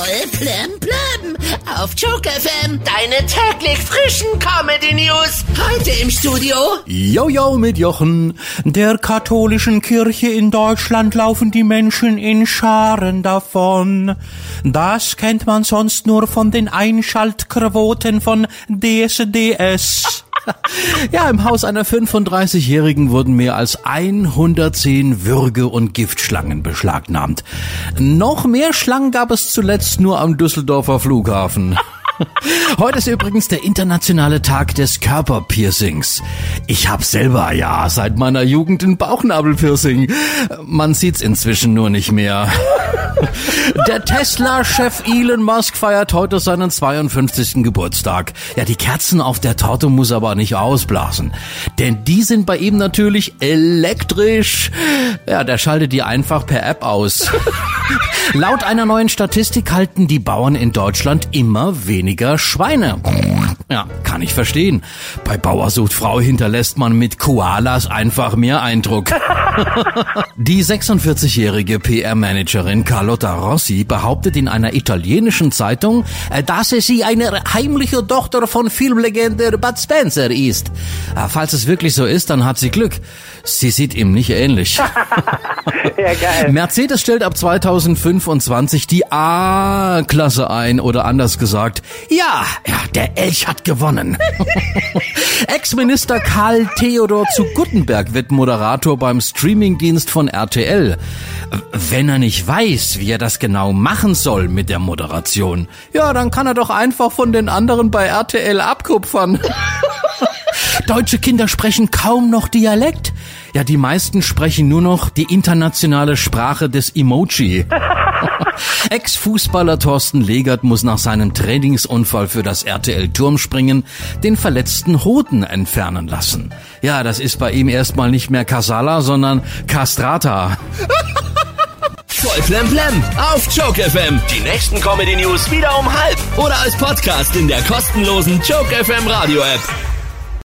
Voll plem plem auf Joke FM. Deine täglich frischen Comedy News. Heute im Studio. Jojo mit Jochen. Der katholischen Kirche in Deutschland laufen die Menschen in Scharen davon. Das kennt man sonst nur von den Einschaltquoten von DSDS. Ja, im Haus einer 35-Jährigen wurden mehr als 110 Würge- und Giftschlangen beschlagnahmt. Noch mehr Schlangen gab es zuletzt nur am Düsseldorfer Flughafen. Heute ist übrigens der internationale Tag des Körperpiercings. Ich habe selber ja seit meiner Jugend ein Bauchnabelpiercing. Man sieht's inzwischen nur nicht mehr. Der Tesla-Chef Elon Musk feiert heute seinen 52. Geburtstag. Ja, die Kerzen auf der Torte muss aber nicht ausblasen. Denn die sind bei ihm natürlich elektrisch. Ja, der schaltet die einfach per App aus. Laut einer neuen Statistik halten die Bauern in Deutschland immer weniger Schweine. Ja, kann ich verstehen. Bei Bauer sucht Frau hinterlässt man mit Koalas einfach mehr Eindruck. Die 46-jährige PR-Managerin Carlotta Rossi behauptet in einer italienischen Zeitung, äh, dass sie eine heimliche Tochter von Filmlegende Bud Spencer ist. Äh, falls es wirklich so ist, dann hat sie Glück. Sie sieht ihm nicht ähnlich. ja, geil. Mercedes stellt ab 2025 die A-Klasse ein oder anders gesagt, ja, ja, der Elch hat gewonnen. Ex-Minister Karl Theodor zu Guttenberg wird Moderator beim Streamingdienst von RTL. Wenn er nicht weiß, wie er das genau machen soll mit der Moderation, ja, dann kann er doch einfach von den anderen bei RTL abkupfern. Deutsche Kinder sprechen kaum noch Dialekt. Ja, die meisten sprechen nur noch die internationale Sprache des Emoji. Ex-Fußballer Thorsten Legert muss nach seinem Trainingsunfall für das RTL Turmspringen den verletzten Hoden entfernen lassen. Ja, das ist bei ihm erstmal nicht mehr Casala, sondern Castrata. Voll Plem auf Joke FM. Die nächsten Comedy News wieder um halb oder als Podcast in der kostenlosen Joke FM Radio App.